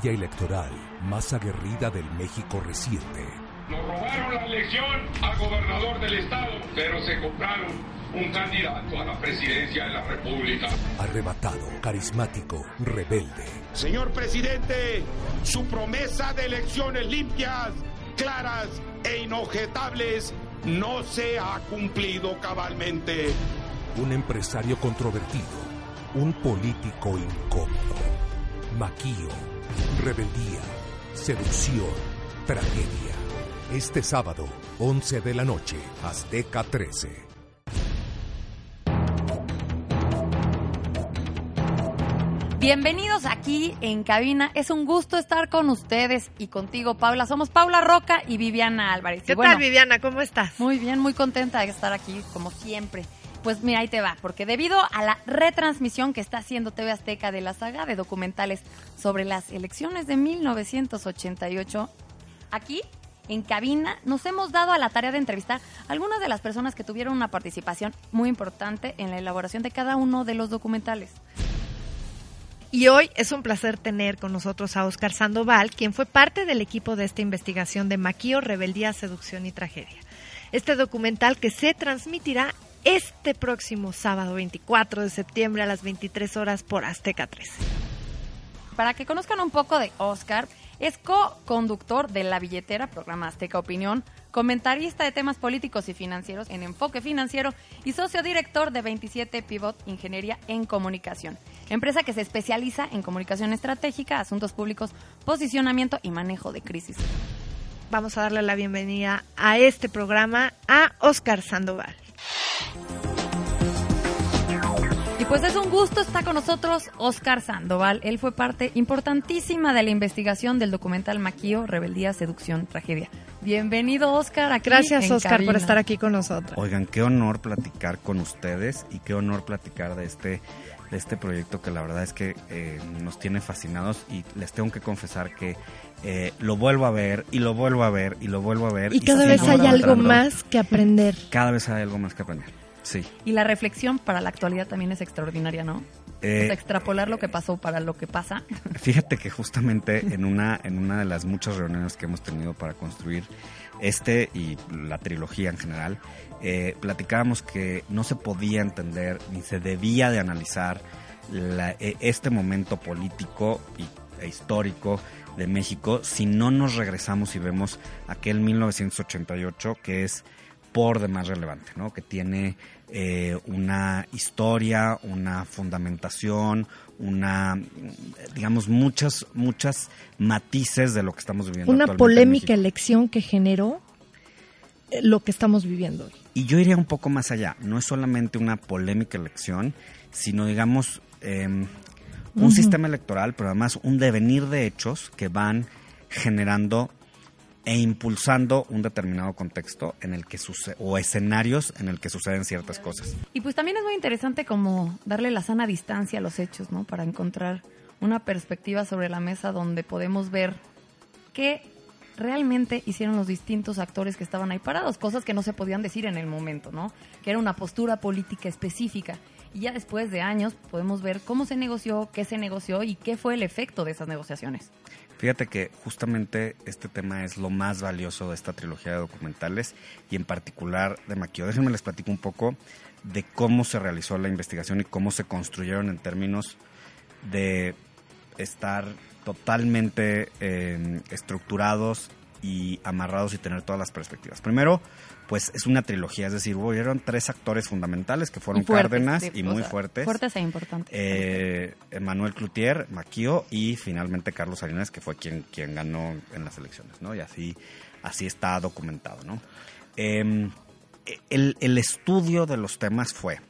La batalla electoral más aguerrida del México reciente. Nos robaron la elección al gobernador del estado, pero se compraron un candidato a la presidencia de la República. Arrebatado, carismático, rebelde. Señor presidente, su promesa de elecciones limpias, claras e inobjetables no se ha cumplido cabalmente. Un empresario controvertido, un político incómodo. Maquío, rebeldía, seducción, tragedia. Este sábado, 11 de la noche, Azteca 13. Bienvenidos aquí en cabina. Es un gusto estar con ustedes y contigo, Paula. Somos Paula Roca y Viviana Álvarez. ¿Qué Y bueno, tal, Viviana? ¿Cómo estás? Muy bien, muy contenta de estar aquí, como siempre. Pues mira, ahí te va, porque debido a la retransmisión que está haciendo TV Azteca de la saga de documentales sobre las elecciones de 1988, aquí en cabina nos hemos dado a la tarea de entrevistar a algunas de las personas que tuvieron una participación muy importante en la elaboración de cada uno de los documentales. Y hoy es un placer tener con nosotros a Oscar Sandoval, quien fue parte del equipo de esta investigación de Maquío, Rebeldía, Seducción y Tragedia. Este documental que se transmitirá este próximo sábado 24 de septiembre a las 23 horas por Azteca 13. Para que conozcan un poco de Oscar, es co-conductor de La Billetera, programa Azteca Opinión, comentarista de temas políticos y financieros en Enfoque Financiero y socio director de 27 Pivot Ingeniería en Comunicación, empresa que se especializa en comunicación estratégica, asuntos públicos, posicionamiento y manejo de crisis. Vamos a darle la bienvenida a este programa a Oscar Sandoval. Y pues es un gusto estar con nosotros Oscar Sandoval. Él fue parte importantísima de la investigación del documental Maquío, Rebeldía, Seducción, Tragedia. Bienvenido, Oscar. Aquí Gracias, en Oscar, por estar aquí con nosotros. Oigan, qué honor platicar con ustedes y qué honor platicar de este, de este proyecto que la verdad es que eh, nos tiene fascinados y les tengo que confesar que eh, lo vuelvo a ver y lo vuelvo a ver y lo vuelvo a ver. Y cada vez hay algo más que aprender. Cada vez hay algo más que aprender. Sí. Y la reflexión para la actualidad también es extraordinaria, ¿no? Eh, O sea, extrapolar lo que pasó para lo que pasa. Fíjate que justamente en una, en una de las muchas reuniones que hemos tenido para construir este y la trilogía en general, eh, platicábamos que no se podía entender ni se debía de analizar la- eh, este momento político y, e histórico de México si no nos regresamos y vemos aquel 1988 que es por demás relevante, ¿no? Que tiene eh, una historia, una fundamentación, una, digamos, muchas, muchas matices de lo que estamos viviendo. Una en polémica elección que generó eh, lo que estamos viviendo hoy. Y yo iría un poco más allá. No es solamente una polémica elección, sino, digamos, eh, un sistema electoral, pero además un devenir de hechos que van generando e impulsando un determinado contexto en el que suce o escenarios en el que suceden ciertas cosas. Y pues también es muy interesante como darle la sana distancia a los hechos, ¿no? Para encontrar una perspectiva sobre la mesa donde podemos ver qué realmente hicieron los distintos actores que estaban ahí parados, cosas que no se podían decir en el momento, ¿no? Que era una postura política específica. Y ya después de años podemos ver cómo se negoció, qué se negoció y qué fue el efecto de esas negociaciones. Fíjate que justamente este tema es lo más valioso de esta trilogía de documentales y en particular de Maquio. Déjenme les platico un poco de cómo se realizó la investigación y cómo se construyeron en términos de estar totalmente eh, estructurados y amarrados y tener todas las perspectivas. Primero, pues es una trilogía, es decir, hubieron tres actores fundamentales que fueron fuertes, Cárdenas sí, y muy sea, fuertes. Fuertes e importantes. Eh, Manuel Cloutier, Maquio y finalmente Carlos Salinas, que fue quien, quien ganó en las elecciones, ¿no? Y así, así está documentado, ¿no? Eh, el, el estudio de los temas fue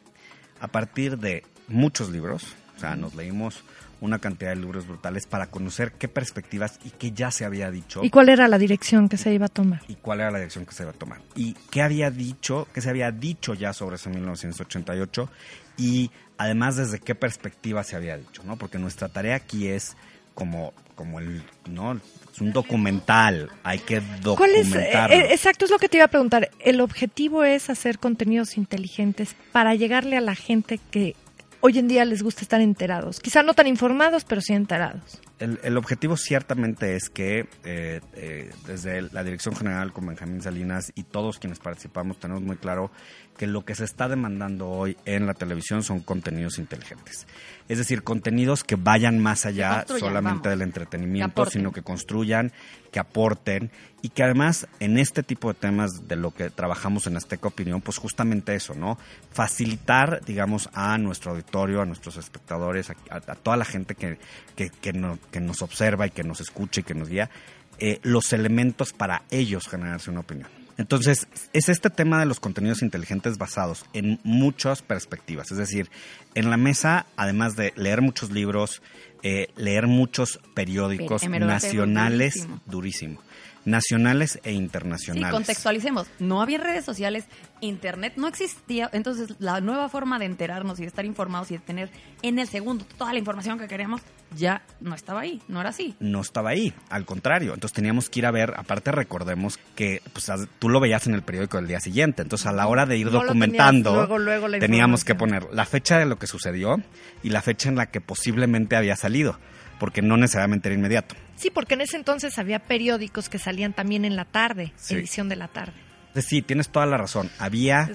a partir de muchos libros, o sea, nos leímos una cantidad de libros brutales para conocer qué perspectivas y qué ya se había dicho. ¿Y cuál era la dirección que se iba a tomar? Y cuál era la dirección que se iba a tomar. Y qué había dicho, qué se había dicho ya sobre ese 1988 y además desde qué perspectiva se había dicho, ¿no? Porque nuestra tarea aquí es como, como el, ¿no? Es un documental, hay que ¿Cuál es, documentarlo. eh, exacto, es lo que te iba a preguntar. El objetivo es hacer contenidos inteligentes para llegarle a la gente que hoy en día les gusta estar enterados. Quizá no tan informados, pero sí enterados. El, objetivo ciertamente es que eh, eh, desde la Dirección General con Benjamín Salinas y todos quienes participamos tenemos muy claro que lo que se está demandando hoy en la televisión son contenidos inteligentes. Es decir, contenidos que vayan más allá solamente vamos. del entretenimiento, sino que construyan, que aporten y que además en este tipo de temas de lo que trabajamos en Azteca Opinión, pues justamente eso, ¿no? Facilitar, digamos, a nuestro auditorio, a nuestros espectadores, a, a- a toda la gente que, que, que no- que nos observa y que nos escucha y que nos guía, eh, los elementos para ellos generarse una opinión. Entonces, es este tema de los contenidos inteligentes basados en muchas perspectivas. Es decir, en la mesa, además de leer muchos libros, eh, leer muchos periódicos nacionales, durísimo. durísimo, nacionales e Sí, internacionales. contextualicemos. No había redes sociales, internet no existía. Entonces, la nueva forma de enterarnos y de estar informados y de tener en el segundo toda la información que queríamos ya no estaba ahí. No era así. no estaba ahí, al contrario. Entonces teníamos que ir a ver, aparte recordemos que pues, tú lo veías en el periódico del día siguiente, entonces a la hora de ir No documentando, luego, luego la teníamos que poner la fecha de lo que sucedió y la fecha en la que posiblemente había salido, porque no necesariamente era inmediato. Sí, porque en ese entonces había periódicos que salían también en la tarde, Sí. edición de la tarde. Sí, tienes toda la razón. Había,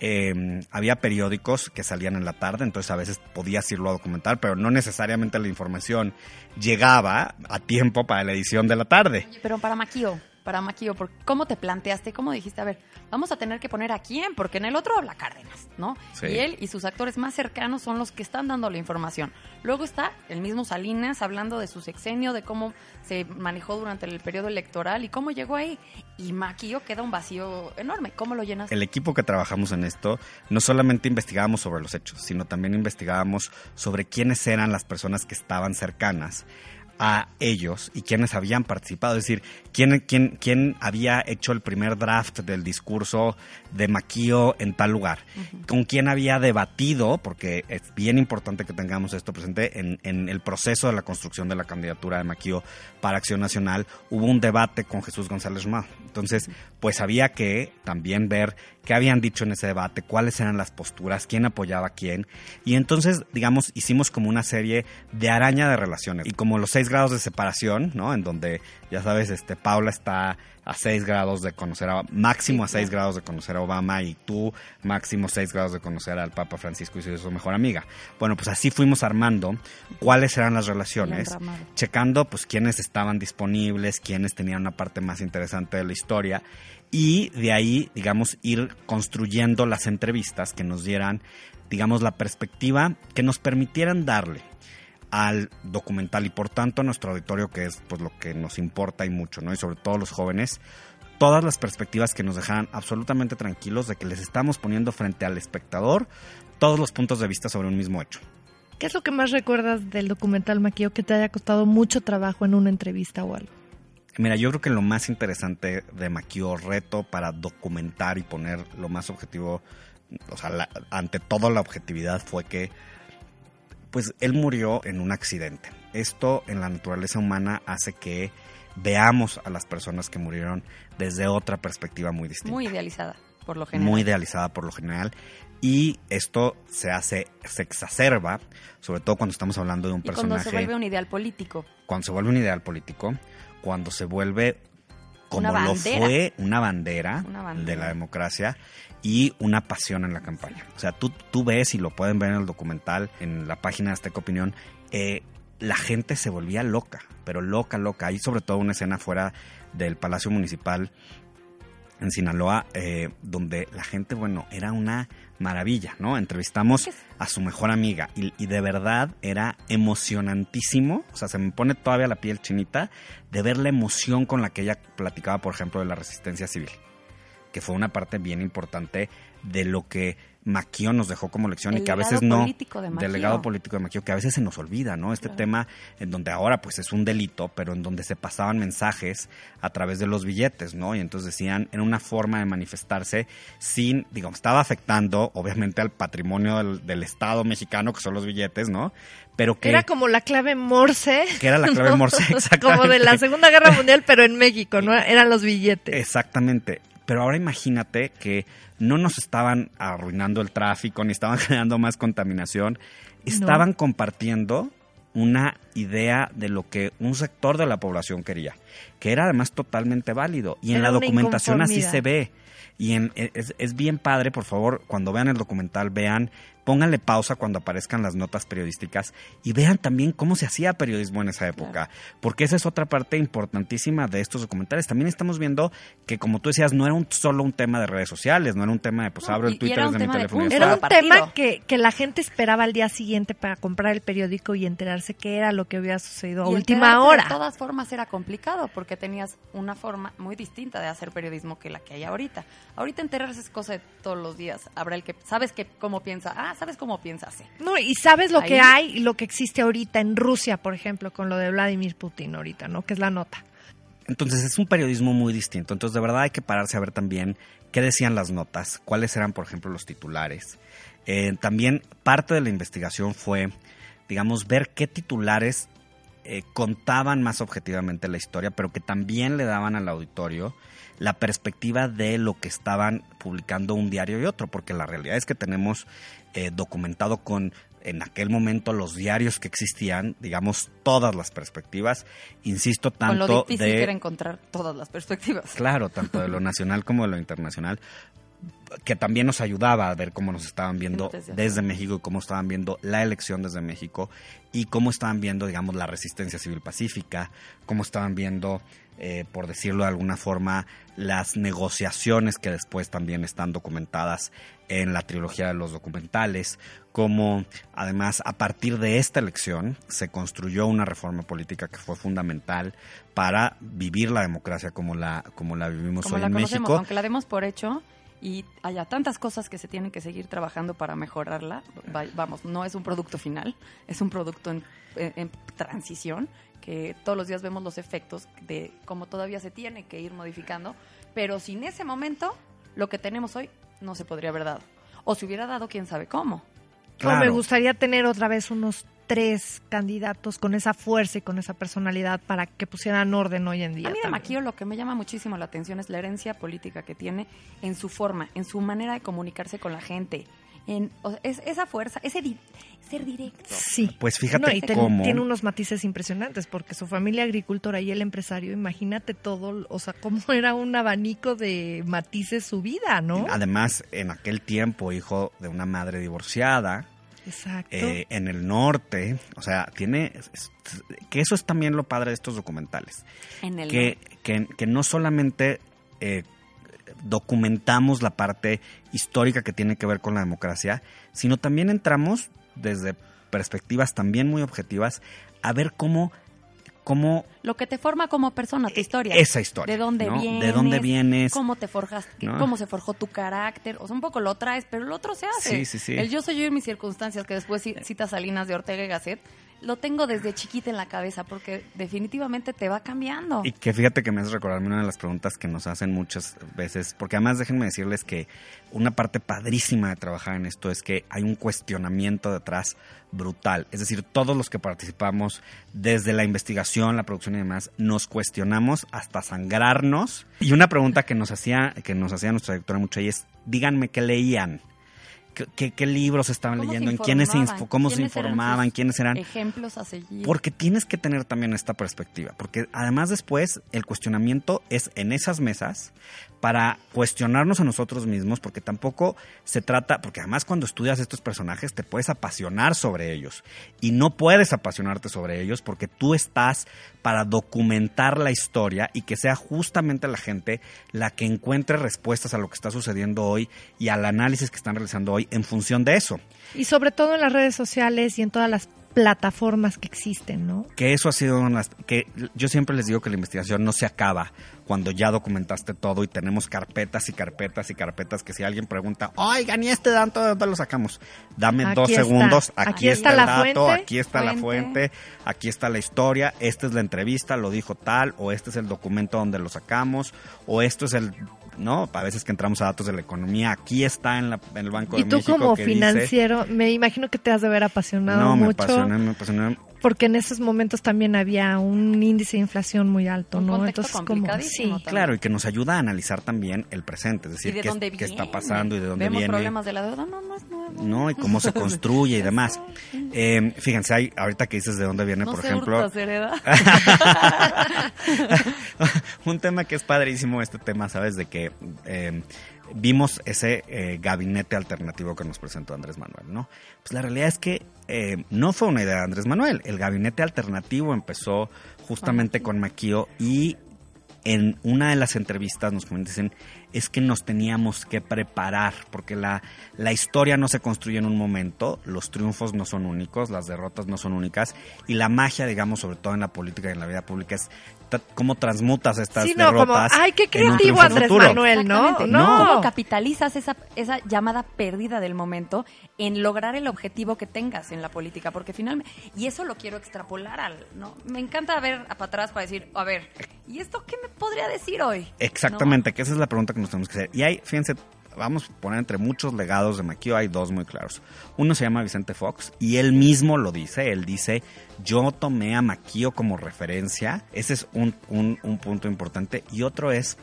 eh, había periódicos que salían en la tarde, entonces a veces podías irlo a documentar, pero no necesariamente la información llegaba a tiempo para la edición de la tarde. Oye, pero para Maquio, para Maquio, ¿por ¿cómo te planteaste? ¿Cómo dijiste? A ver, vamos a tener que poner a quién, porque en el otro habla Cárdenas, ¿no? Sí. Y él y sus actores más cercanos son los que están dando la información. Luego está el mismo Salinas hablando de su sexenio, de cómo se manejó durante el periodo electoral y cómo llegó ahí. Y Maquio queda un vacío enorme. ¿Cómo lo llenas? el equipo que trabajamos en esto, no solamente investigábamos sobre los hechos, sino también investigábamos sobre quiénes eran las personas que estaban cercanas a ellos y quiénes habían participado, es decir, quién, quién, quién había hecho el primer draft del discurso de Maquio en tal lugar, con quién había debatido, porque es bien importante que tengamos esto presente, en, en el proceso de la construcción de la candidatura de Maquio para Acción Nacional, hubo un debate con Jesús González Román. Entonces, pues había que también ver qué habían dicho en ese debate, cuáles eran las posturas, quién apoyaba a quién. Y entonces, digamos, hicimos como una serie de araña de relaciones. Y como los seis grados de separación, ¿no? En donde, ya sabes, este Paula está a seis grados de conocer a, máximo a seis grados de conocer a Obama y tú máximo seis grados de conocer al Papa Francisco y su mejor amiga. Bueno, pues así fuimos armando cuáles eran las relaciones, checando pues quiénes estaban disponibles, quiénes tenían una parte más interesante de la historia y de ahí, digamos, ir construyendo las entrevistas que nos dieran, digamos, la perspectiva que nos permitieran darle al documental y por tanto a nuestro auditorio que es pues lo que nos importa y mucho, ¿no? Y sobre todo los jóvenes, todas las perspectivas que nos dejaran absolutamente tranquilos de que les estamos poniendo frente al espectador todos los puntos de vista sobre un mismo hecho. ¿Qué es lo que más recuerdas del documental Maquillo que te haya costado mucho trabajo en una entrevista o algo? Mira, yo creo que lo más interesante de Maquio Reto para documentar y poner lo más objetivo, o sea, la- ante todo la objetividad fue que, pues, él murió en un accidente. Esto en la naturaleza humana hace que veamos a las personas que murieron desde otra perspectiva muy distinta Muy idealizada, por lo general. muy idealizada por lo general y esto se hace se exacerba sobre todo cuando estamos hablando de un y cuando personaje se vuelve un ideal político. cuando se vuelve un ideal político cuando se vuelve como Una lo fue una bandera, Una bandera. de la democracia y una pasión en la campaña. O sea, tú, tú ves y lo pueden ver en el documental, en la página de Azteca Opinión, eh, la gente se volvía loca, pero loca, loca. Hay sobre todo una escena fuera del Palacio Municipal en Sinaloa, eh, donde la gente, bueno, era una maravilla, ¿no? Entrevistamos a su mejor amiga y, y de verdad era emocionantísimo, o sea, se me pone todavía la piel chinita de ver la emoción con la que ella platicaba, por ejemplo, de la resistencia civil. que fue una parte bien importante de lo que Maquio nos dejó como lección y que a veces no político de Maquio. del legado político de Maquio que a veces se nos olvida, ¿no? Este tema en donde ahora pues es un delito, pero en donde se pasaban mensajes a través de los billetes, ¿no? Y entonces decían en una forma de manifestarse sin, digamos, estaba afectando obviamente al patrimonio del, del Estado mexicano que son los billetes, ¿no? Pero que Era como la clave Morse. Que era la clave ¿no? Morse, Como de la. Segunda Guerra Mundial, pero en México, ¿no? Eran los billetes. Exactamente. Pero ahora imagínate que no nos estaban arruinando el tráfico ni estaban generando más contaminación. Estaban compartiendo una idea de lo que un sector de la población quería, que era además totalmente válido. Y en la documentación así se ve. Y en- es, es bien padre, por favor, cuando vean el documental, vean, pónganle pausa cuando aparezcan las notas periodísticas y vean también cómo se hacía periodismo en esa época. Porque esa es otra parte importantísima de estos documentales. También estamos viendo que, como tú decías, no era un, solo un tema de redes sociales, no era un tema de, pues No, abro y- el Twitter desde mi de teléfono. ya Era un tema que, que la gente esperaba al día siguiente para comprar el periódico y enterarse qué era lo que había sucedido a Y última hora. De todas formas era complicado porque tenías una forma muy distinta de hacer periodismo que la que hay ahorita. Ahorita enterarse es cosa de todos los días. Habrá el que sabes que cómo piensa, ah, sabes cómo piensa, sí. No, y sabes lo Ahí- que hay y lo que existe ahorita en Rusia, por ejemplo, con lo de Vladimir Putin ahorita, ¿no? Que es la nota. Entonces es un periodismo muy distinto. Entonces de verdad hay que pararse a ver también qué decían las notas, cuáles eran, por ejemplo, los titulares. Eh, también parte de la investigación fue, digamos, ver qué titulares eh, contaban más objetivamente la historia, pero que también le daban al auditorio la perspectiva de lo que estaban publicando un diario y otro, porque la realidad es que tenemos eh, documentado con en aquel momento los diarios que existían, digamos, todas las perspectivas, insisto, Con lo tanto difícil de que era encontrar todas las perspectivas. Claro, tanto de lo nacional como de lo internacional, que también nos ayudaba a ver cómo nos estaban viendo Desde. México y cómo estaban viendo la elección desde México y cómo estaban viendo, digamos, la resistencia civil pacífica, cómo estaban viendo, eh, por decirlo de alguna forma, las negociaciones que después también están documentadas en la trilogía de los documentales, cómo además a partir de esta elección se construyó una reforma política que fue fundamental para vivir la democracia como la, como la vivimos Como hoy la en México. aunque la demos por hecho y haya tantas cosas que se tienen que seguir trabajando para mejorarla, va- vamos, no es un producto final, es un producto en, en- en transición, que todos los días vemos los efectos de cómo todavía se tiene que ir modificando, pero sin ese momento, lo que tenemos hoy no se podría haber dado. O se hubiera dado, quién sabe cómo. O Claro. me gustaría tener otra vez unos tres candidatos con esa fuerza y con esa personalidad para que pusieran orden hoy en día. A mí de. Maquillo lo que me llama muchísimo la atención es la herencia política que tiene en su forma, en su manera de comunicarse con la gente. En, o sea, es, esa fuerza, ese di- ser directo. Sí. Pues fíjate No, y ten- cómo- tiene unos matices impresionantes porque su familia agricultora y el empresario, imagínate todo, o sea, cómo era un abanico de matices su vida, ¿no? Además, en aquel tiempo, hijo de una madre divorciada, Exacto. eh, en el norte, o sea, tiene... que eso es también lo padre de estos documentales. En el que, que, que no solamente eh, documentamos la parte histórica que tiene que ver con la democracia, sino también entramos desde perspectivas también muy objetivas a ver cómo, cómo lo que te forma como persona, tu historia. Eh, esa historia, De dónde ¿no? vienes. De dónde vienes. Cómo te forjas, ¿no? cómo se forjó tu carácter. O sea, un poco lo traes, pero el otro se hace. Sí, sí, sí. El yo soy yo en mis circunstancias, que después ci- cita Salinas de Ortega y Gasset, lo tengo desde chiquita en la cabeza porque definitivamente te va cambiando. Y que fíjate que me hace recordarme una de las preguntas que nos hacen muchas veces, porque además déjenme decirles que una parte padrísima de trabajar en esto es que hay un cuestionamiento detrás brutal. Es decir, todos los que participamos desde la investigación, la producción y demás, nos cuestionamos hasta sangrarnos. Y una pregunta que nos hacía, que nos hacía nuestra directora mucho es, díganme qué leían. ¿Qué, qué- libros estaban ¿Cómo se leyendo? ¿En quiénes se ¿Cómo se ¿Quiénes eran informaban? ¿Quiénes eran? Ejemplos a seguir. Porque tienes que tener también esta perspectiva, porque además después el cuestionamiento es en esas mesas para cuestionarnos a nosotros mismos, porque tampoco se trata, porque además cuando estudias estos personajes te puedes apasionar sobre ellos y no puedes apasionarte sobre ellos porque tú estás para documentar la historia y que sea justamente la gente la que encuentre respuestas a lo que está sucediendo hoy y al análisis que están realizando hoy en función de eso. Y sobre todo en las redes sociales y en todas las plataformas que existen, ¿no? Que eso ha sido una... que yo siempre les digo que la investigación no se acaba cuando ya documentaste todo y tenemos carpetas y carpetas y carpetas que si alguien pregunta, oigan, ¿y este dato de dónde lo sacamos? Dame Aquí dos está. segundos, aquí, Aquí está, está el dato, fuente. aquí está la fuente, aquí está la historia, esta es la entrevista, lo dijo tal, o este es el documento donde lo sacamos, o esto es el... No, a veces que entramos a datos de la economía, aquí está en, la- en el Banco Y de tú México. como que dice- financiero, me imagino que te has de ver apasionado no, me mucho, apasioné, me apasioné. Porque en esos momentos también había un índice de inflación muy alto, Un ¿no? contexto Entonces, como sí, también. Claro, y que nos ayuda a analizar también el presente, es decir, ¿Y de qué, dónde qué está pasando y de dónde Vemos viene. problemas de la deuda, no, no es nuevo. ¿no? Y cómo se construye y demás. Eh, fíjense, hay, ahorita que dices de dónde viene, No por se ejemplo, hurta, un tema que es padrísimo, este tema, ¿sabes? De que eh, vimos ese eh, gabinete alternativo que nos presentó Andrés Manuel, ¿no? Pues la realidad es que eh, no fue una idea de Andrés Manuel. El gabinete alternativo empezó justamente con Maquio y en una de las entrevistas nos dicen es que nos teníamos que preparar porque la, la historia no se construye en un momento, los triunfos no son únicos, las derrotas no son únicas y la magia, digamos, sobre todo en la política y en la vida pública es cómo transmutas estas Sí, no, como, derrotas. ay, qué creativo Andrés futuro. Manuel, ¿no? No. ¿Cómo capitalizas esa, esa llamada pérdida del momento en lograr el objetivo que tengas en la política? Porque finalmente, y eso lo quiero extrapolar al, ¿no? Me encanta ver para atrás para decir, a ver, ¿y esto qué me podría decir hoy? Exactamente, que esa es la pregunta que nos tenemos que hacer. Y hay, fíjense, vamos a poner entre muchos legados de Maquio, hay dos muy claros. Uno se llama Vicente Fox y él mismo lo dice, él dice, yo tomé a Maquio como referencia, ese es un, un- un punto importante. Y otro es,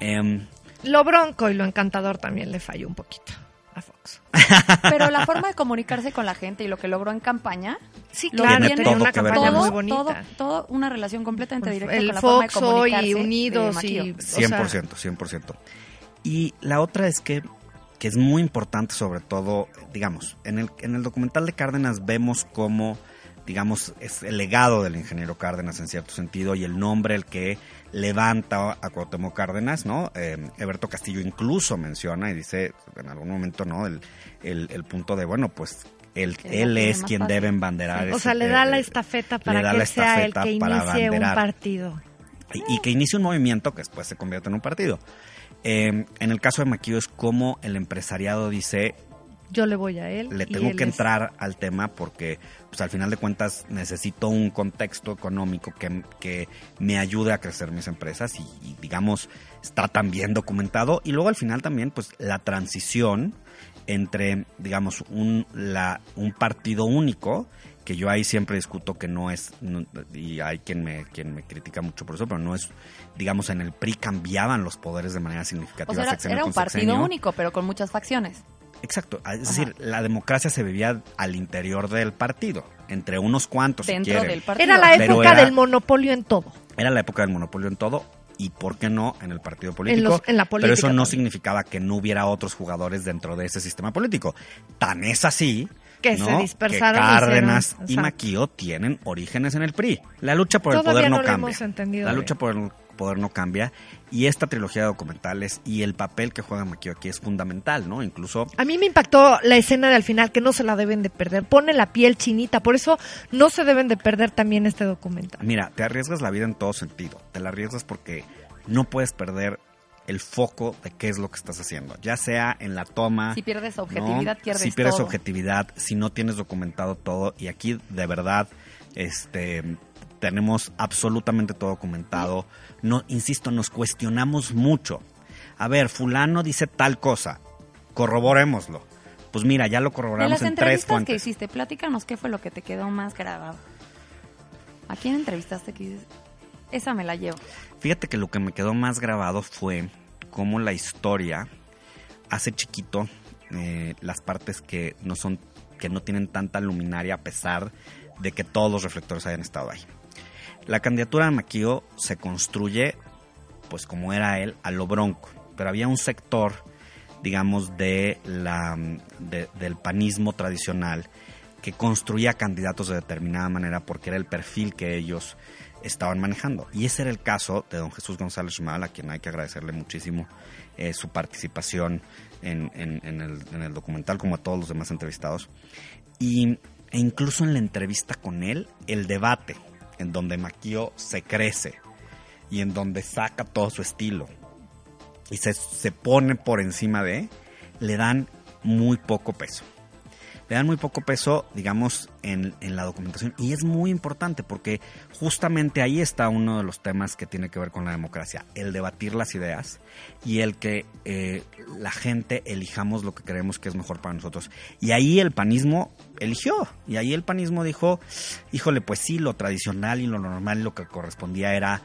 em, Lo bronco y lo encantador también le falló un poquito a Fox. Pero la forma de comunicarse con la gente y lo que logró en campaña, Sí, claro, tiene una campaña muy bonita. todo, todo una relación completamente directa el con la forma de Fox hoy comunicarse y de Unidos Maquio. y... o sea, 100%, 100%. Y la otra es que, que es muy importante, sobre todo, digamos, en el, en el documental de Cárdenas vemos cómo, digamos, es el legado del ingeniero Cárdenas en cierto sentido y el nombre el que levanta a Cuauhtémoc Cárdenas, ¿no? Eh, Eberto Castillo incluso menciona y dice en algún momento, ¿no? El, el, el punto de, bueno, pues él, él es quien fácil. debe embanderar. O ese- sea, le da la estafeta para que él sea el que inicie un partido. y, y que inicie un movimiento que después se convierte en un partido. Eh, en el caso de Maquillo es como el empresariado dice, Yo le voy a él. le tengo él que es- entrar al tema porque pues al final de cuentas necesito un contexto económico que, que me ayude a crecer mis empresas y, y, digamos está también documentado y luego al final también pues la transición entre digamos un, la, un partido único que yo ahí siempre discuto que no es no- y hay quien me quien me critica mucho por eso pero no es digamos en el PRI cambiaban los poderes de manera significativa O sea, era, era un partido sexenio. único, pero con muchas facciones. Exacto, es decir, la democracia se vivía al interior del partido, entre unos cuantos, si dentro quieren. del partido. Era la Pero época era- del monopolio en todo. Era la época del monopolio en todo y, ¿por qué no?, en el partido En, político. los- en la Pero política. eso no también. significaba que no hubiera otros jugadores dentro de ese sistema político. Tan es así Que ¿no? se dispersaron que Cárdenas hicieron- y exacto. Maquio tienen orígenes en el PRI. La lucha por el poder no, cambia. hemos entendido la lucha por el poder no cambia y esta trilogía de documentales y el papel que juega Maquio aquí es fundamental, ¿no? Incluso A mí me impactó la escena de al final que no se la deben de perder. Pone la piel chinita, por eso no se deben de perder también este documental. Mira, te arriesgas la vida en todo sentido. Te la arriesgas porque no puedes perder el foco de qué es lo que estás haciendo. Ya sea en la toma. Si pierdes ¿no? objetividad, pierdes Si pierdes todo. objetividad, si no tienes documentado todo. Y aquí, de verdad, este tenemos absolutamente todo documentado. No, insisto, nos cuestionamos mucho. A ver, fulano dice tal cosa. Corroborémoslo. Pues mira, ya lo De corroboramos las en tres entrevistas que fuentes. hiciste, platícanos qué fue lo que te quedó más grabado. ¿A quién entrevistaste que dices, esa me la llevo? Fíjate que lo que me quedó más grabado fue cómo la historia hace chiquito eh, las partes que no son que no tienen tanta luminaria a pesar de que todos los reflectores hayan estado ahí. La candidatura de Maquio se construye, pues como era él, a lo bronco, pero había un sector, digamos, de la, de- del panismo tradicional que construía candidatos de determinada manera porque era el perfil que ellos estaban manejando. Y ese era el caso de don Jesús González Schmal, a quien hay que agradecerle muchísimo eh, su participación en, el documental, como a todos los demás entrevistados. Y e incluso en la entrevista con él, el debate, en donde Maquio se crece y en donde saca todo su estilo y se, se pone por encima de, le dan muy poco peso le dan muy poco peso, digamos, en, en, la documentación. Y es muy importante porque justamente ahí está uno de los temas que tiene que ver con la democracia, el debatir las ideas y el que eh, la gente elijamos lo que creemos que es mejor para nosotros. Y ahí el panismo eligió, y ahí el panismo dijo, híjole, pues sí, lo tradicional y lo normal, lo que correspondía era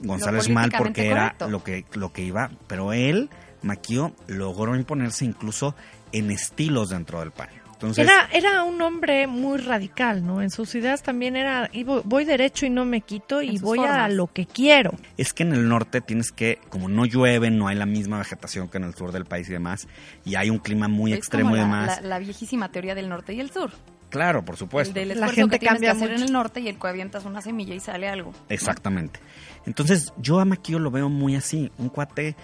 González Mal porque era lo que, lo que iba, pero él, Maquio, logró imponerse incluso en estilos dentro del PAN era, era un hombre muy radical, ¿no? En sus ideas también era, voy derecho y no me quito y voy a lo que quiero. Es que en el norte tienes que, como no llueve, no hay la misma vegetación que en el sur del país y demás, y hay un clima muy extremo y demás. La, viejísima teoría del norte y el sur. Claro, por supuesto. la gente cambia que hacer en el norte y el que avientas una semilla y sale algo. Exactamente. Entonces, yo a Maquillo lo veo muy así, un cuate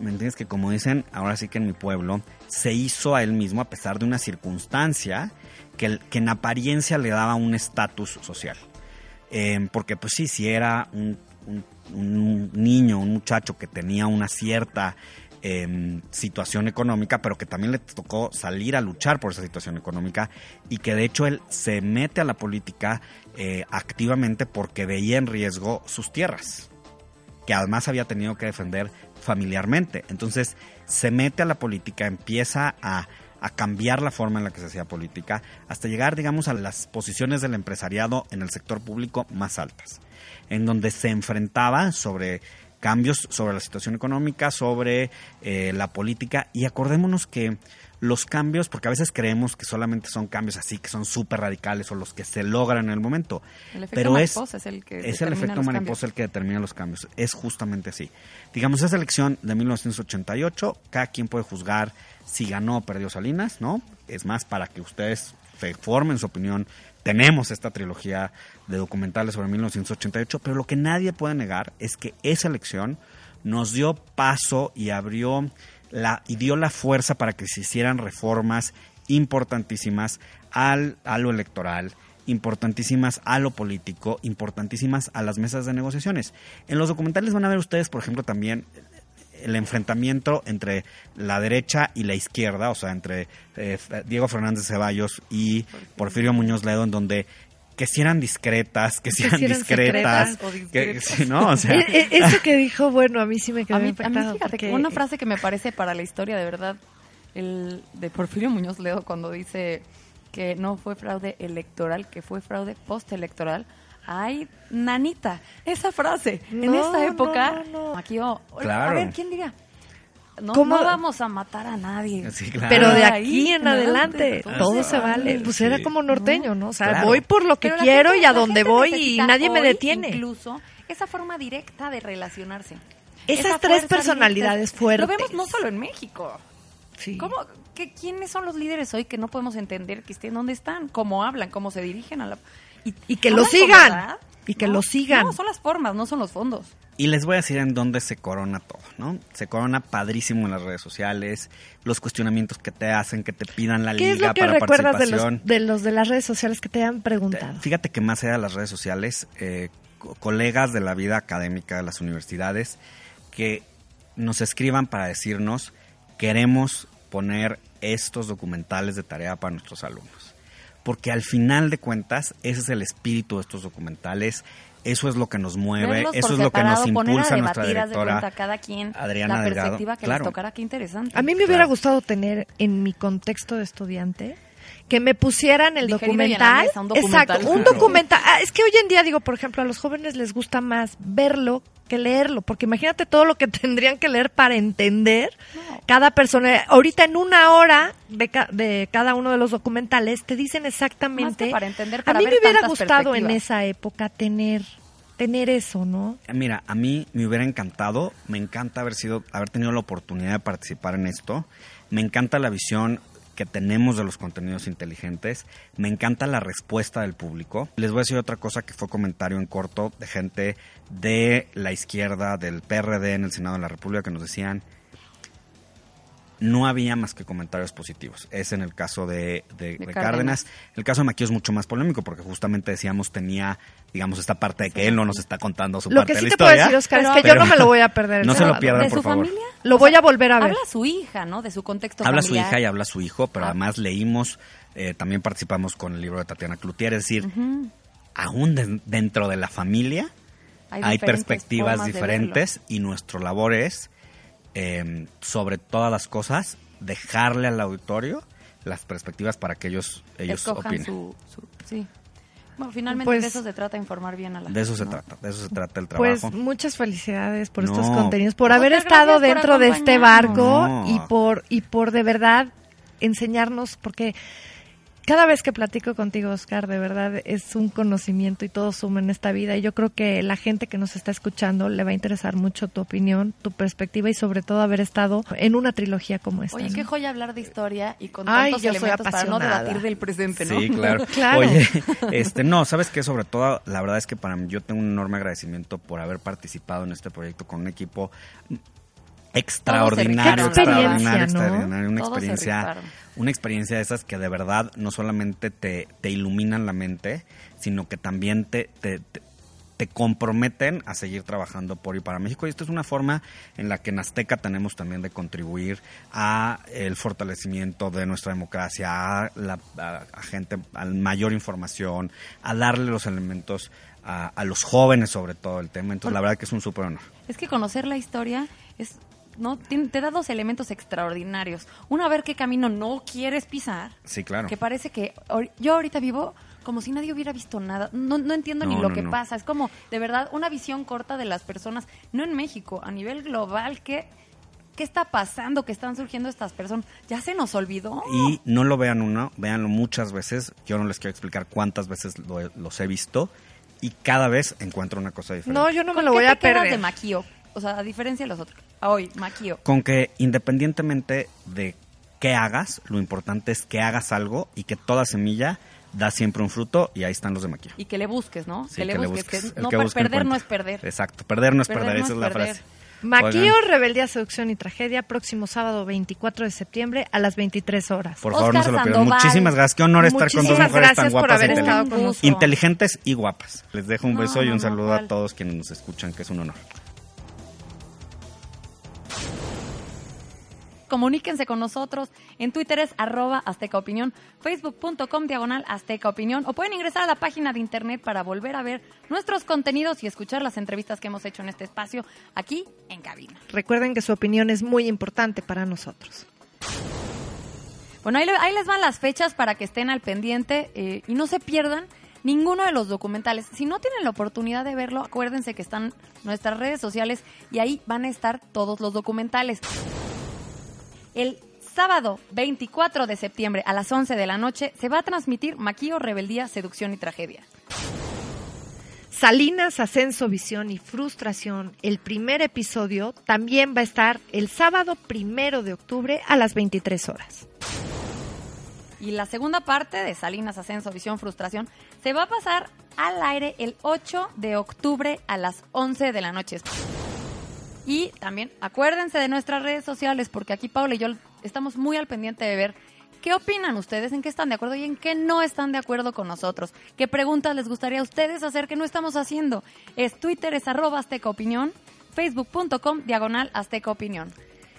¿me entiendes? Que como dicen, ahora sí que en mi pueblo, se hizo a él mismo a pesar de una circunstancia que, que en apariencia le daba un estatus social. Eh, porque pues sí, si era un, niño, un muchacho que tenía una cierta em, situación económica, pero que también le tocó salir a luchar por esa situación económica y que de hecho él se mete a la política eh, activamente porque veía en riesgo sus tierras, que además había tenido que defender familiarmente. Entonces se mete a la política, empieza a, cambiar la forma en la que se hacía política, hasta llegar, digamos, a las posiciones del empresariado en el sector público más altas, en donde se enfrentaba sobre cambios sobre la situación económica, sobre eh, la política, y acordémonos que los cambios, porque a veces creemos que solamente son cambios así, que son súper radicales o los que se logran en el momento. El efecto Pero es, es el que es el efecto mariposa el que determina los cambios. Es justamente así. Digamos, esa elección de 1988, cada quien puede juzgar si ganó o perdió Salinas, ¿no? Es más, para que ustedes se formen su opinión, tenemos esta trilogía de documentales sobre 1988, pero lo que nadie puede negar es que esa elección nos dio paso y abrió la, y dio la fuerza para que se hicieran reformas importantísimas al, a lo electoral, importantísimas a lo político, importantísimas a las mesas de negociaciones. En los documentales van a ver ustedes, por ejemplo, también el enfrentamiento entre la derecha y la izquierda, o sea, entre eh, Diego Fernández Ceballos y Porfirio Muñoz Ledo, en donde que si eran discretas, que si eran discretas, que, ¿no? O sea, e, e, eso que dijo, bueno, a mí sí me quedó a mí, fíjate, una frase que me parece para la historia de verdad, el de Porfirio Muñoz Ledo cuando dice que no fue fraude electoral, que fue fraude postelectoral. Ay, nanita, esa frase, en esa época, aquí, oh, a ver, ¿quién diría? No, ¿Cómo? vamos a matar a nadie. Pero de aquí en adelante, todo, se vale. Pues era como norteño, ¿no? O sea, voy por lo que quiero y a donde voy y nadie me detiene. Incluso esa forma directa de relacionarse. Esas tres personalidades fuertes. Lo vemos no solo en México. Sí. ¿Cómo, que, ¿Quiénes son los líderes hoy que no podemos entender que estén dónde están? ¿Cómo hablan? ¿Cómo se dirigen a la...? Y, que lo sigan. Y que lo sigan. No, son las formas, no son los fondos. Y les voy a decir en dónde se corona todo, ¿no? Se corona padrísimo en las redes sociales, los cuestionamientos que te hacen, que te pidan la liga es que para recuerdas participación. De los, de las redes sociales que te han preguntado? Fíjate que más allá de las redes sociales, eh, colegas de la vida académica de las universidades que nos escriban para decirnos queremos poner estos documentales de tarea para nuestros alumnos. Porque al final de cuentas, ese es el espíritu de estos documentales, eso es lo que nos mueve, eso es lo que nos impulsa a nuestra directora cada quien Adriana la perspectiva que les tocara, qué interesante. A mí me hubiera gustado tener en mi contexto de estudiante que me pusieran el documental, un documental. Exacto, un documental. Ah, es que hoy en día digo, por ejemplo, a los jóvenes les gusta más verlo que leerlo, porque imagínate todo lo que tendrían que leer para entender cada persona. Ahorita en una hora de, de, cada uno de los documentales te dicen exactamente. para entender, a mí me hubiera gustado en esa época tener tener eso, ¿no? Mira, a mí me hubiera encantado, me encanta haber sido, haber tenido la oportunidad de participar en esto. Me encanta la visión que tenemos de los contenidos inteligentes. Me encanta la respuesta del público. Les voy a decir otra cosa que fue comentario en corto de gente de la izquierda, del PRD en el Senado de la República, que nos decían, no había más que comentarios positivos. Es en el caso de, de- de De Cárdenas. El caso de Maquillo es mucho más polémico porque justamente decíamos tenía, digamos, esta parte de que él no nos está contando su Lo parte que sí de la te puedo decir, Oscar, es Pero- que yo no me lo voy a perder. No se lo pierdan, ¿De por su favor. familia? Lo voy a volver a ver. Habla su hija, ¿no? De su contexto Habla su familiar. hija y habla su hijo, pero Ah. además leímos, eh, también participamos con el libro de Tatiana Cloutier, es decir, aún de- dentro de la familia Hay hay, perspectivas diferentes y nuestro labor es, eh, sobre todas las cosas, dejarle al auditorio las perspectivas para que ellos, ellos Escojan opinen. su, su- Sí. Bueno, finalmente Pues- de eso se trata, informar bien a la De eso se gente, ¿no? trata, de eso se trata el Pues trabajo. muchas felicidades por No. estos contenidos, por haber estado dentro de este barco No. y por y por de verdad enseñarnos, porque cada vez que platico contigo, Oscar, de verdad es un conocimiento y todo suma en esta vida. Y yo creo que la gente que nos está escuchando le va a interesar mucho tu opinión, tu perspectiva y sobre todo haber estado en una trilogía como esta. Oye, ¿no? qué joya hablar de historia y con Ay, tantos yo soy elementos para no debatir del presente, ¿no? Sí, claro. Claro. Oye, este, no, sabes que sobre todo, la verdad es que para mí yo tengo un enorme agradecimiento por haber participado en este proyecto con un equipo extraordinario, extraordinario, extraordinario, una Todos experiencia, una experiencia de esas que de verdad no solamente te, te iluminan la mente, sino que también te, te, te- te comprometen a seguir trabajando por y para México. Y esto es una forma en la que en Azteca tenemos también de contribuir a el fortalecimiento de nuestra democracia, a la a, a gente, a mayor información, a darle los elementos a, a los jóvenes sobre todo el tema. Entonces, la verdad que es un súper honor. Es que conocer la historia es no te da dos elementos extraordinarios. Uno, a ver qué camino no quieres pisar. Sí, claro. Que parece que yo ahorita vivo como si nadie hubiera visto nada. No, no entiendo ni lo no, que pasa. Es como, de verdad, una visión corta de las personas, no en México, a nivel global, ¿qué, qué está pasando? ¿Qué están surgiendo estas personas? ¿Ya se nos olvidó? Y no lo vean uno, véanlo muchas veces. Yo no les quiero explicar cuántas veces lo los he visto y cada vez encuentro una cosa diferente. No, yo no me ¿Con lo voy a perder. de Maquio? O sea, a diferencia de los otros. A hoy, Maquio. Con que independientemente de qué hagas, lo importante es que hagas algo y que toda semilla da siempre un fruto y ahí están los de maquilla. Y que le busques, ¿no? Sí, que le busques. que no, que perder no es perder. Exacto, perder no es perder, Perder no esa es es la perder. frase. Maquillo, Oigan, Rebeldía, Seducción y Tragedia, próximo sábado 24 de septiembre a las 23 horas. por favor, no se lo pierdan. Muchísimas gracias. Qué honor estar con dos mujeres tan guapas, haber estado inteli- con nosotros. inteligentes y guapas. Les dejo un No, beso y un no, saludo a todos quienes nos escuchan, que es un honor. Comuníquense con nosotros. En Twitter es arroba Azteca Opinión, facebook.com diagonal Azteca Opinión o pueden ingresar a la página de internet para volver a ver nuestros contenidos y escuchar las entrevistas que hemos hecho en este espacio aquí en cabina. Recuerden que su opinión es muy importante para nosotros. Bueno, ahí, le- ahí les van las fechas para que estén al pendiente eh, y no se pierdan ninguno de los documentales. Si no tienen la oportunidad de verlo, acuérdense que están nuestras redes sociales y ahí van a estar todos los documentales. El sábado 24 de septiembre a las 11 de la noche se va a transmitir Maquillo, Rebeldía, Seducción y Tragedia. Salinas, Ascenso, Visión y Frustración, el primer episodio, también va a estar el sábado primero de octubre a las 23 horas. Y la segunda parte de Salinas, Ascenso, Visión, Frustración se va a pasar al aire el 8 de octubre a las 11 de la noche. Y también acuérdense de nuestras redes sociales porque aquí Paula y yo estamos muy al pendiente de ver qué opinan ustedes, en qué están de acuerdo y en qué no están de acuerdo con nosotros. ¿Qué preguntas les gustaría a ustedes hacer que no estamos haciendo? Es Twitter es arroba Azteca Opinión, facebook.com diagonal Azteca Opinión.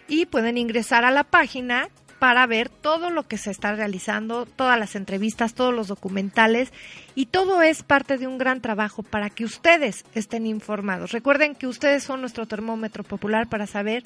Y pueden ingresar a la página para ver todo lo que se está realizando, todas las entrevistas, todos los documentales y todo es parte de un gran trabajo para que ustedes estén informados. Recuerden que ustedes son nuestro termómetro popular para saber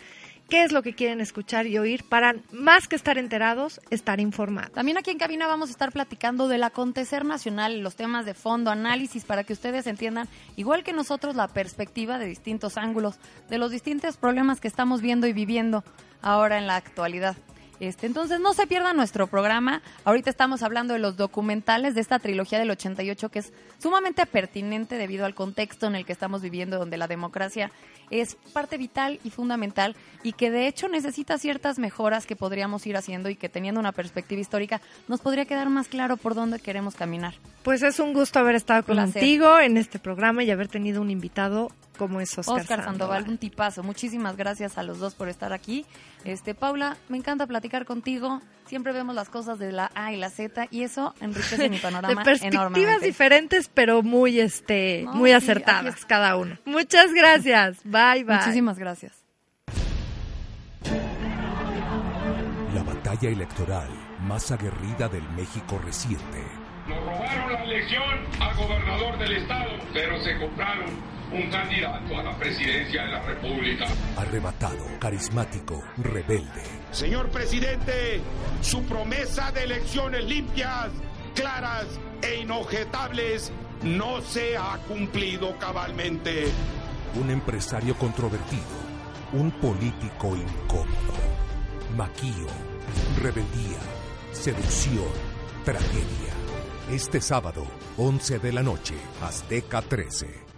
qué es lo que quieren escuchar y oír para más que estar enterados, estar informados. También aquí en cabina vamos a estar platicando del acontecer nacional, los temas de fondo, análisis, para que ustedes entiendan, igual que nosotros, la perspectiva de distintos ángulos, de los distintos problemas que estamos viendo y viviendo ahora en la actualidad. Este, entonces no se pierdan nuestro programa. Ahorita estamos hablando de los documentales de esta trilogía del 88 que es sumamente pertinente debido al contexto en el que estamos viviendo, donde la democracia es parte vital y fundamental y que de hecho necesita ciertas mejoras que podríamos ir haciendo y que teniendo una perspectiva histórica nos podría quedar más claro por dónde queremos caminar. Pues es un gusto haber estado Placer. contigo en este programa y haber tenido un invitado como es Oscar, Oscar Sandoval, un tipazo. Muchísimas gracias a los dos por estar aquí. Este, Paula, me encanta platicar contigo. Siempre vemos las cosas de la A y la Z y eso enriquece mi panorama de perspectivas enormemente. diferentes, pero muy este, No, muy sí, acertadas cada uno. Muchas gracias. Bye bye. Muchísimas gracias. La batalla electoral más aguerrida del México reciente. Nos robaron la elección al gobernador del estado, pero se compraron un candidato a la presidencia de la República. Arrebatado, carismático, rebelde. Señor presidente, su promesa de elecciones limpias, claras e inobjetables no se ha cumplido cabalmente. Un empresario controvertido. Un político incómodo. Maquío. Rebeldía. Seducción. Tragedia. Este sábado, 11 de la noche, Azteca 13.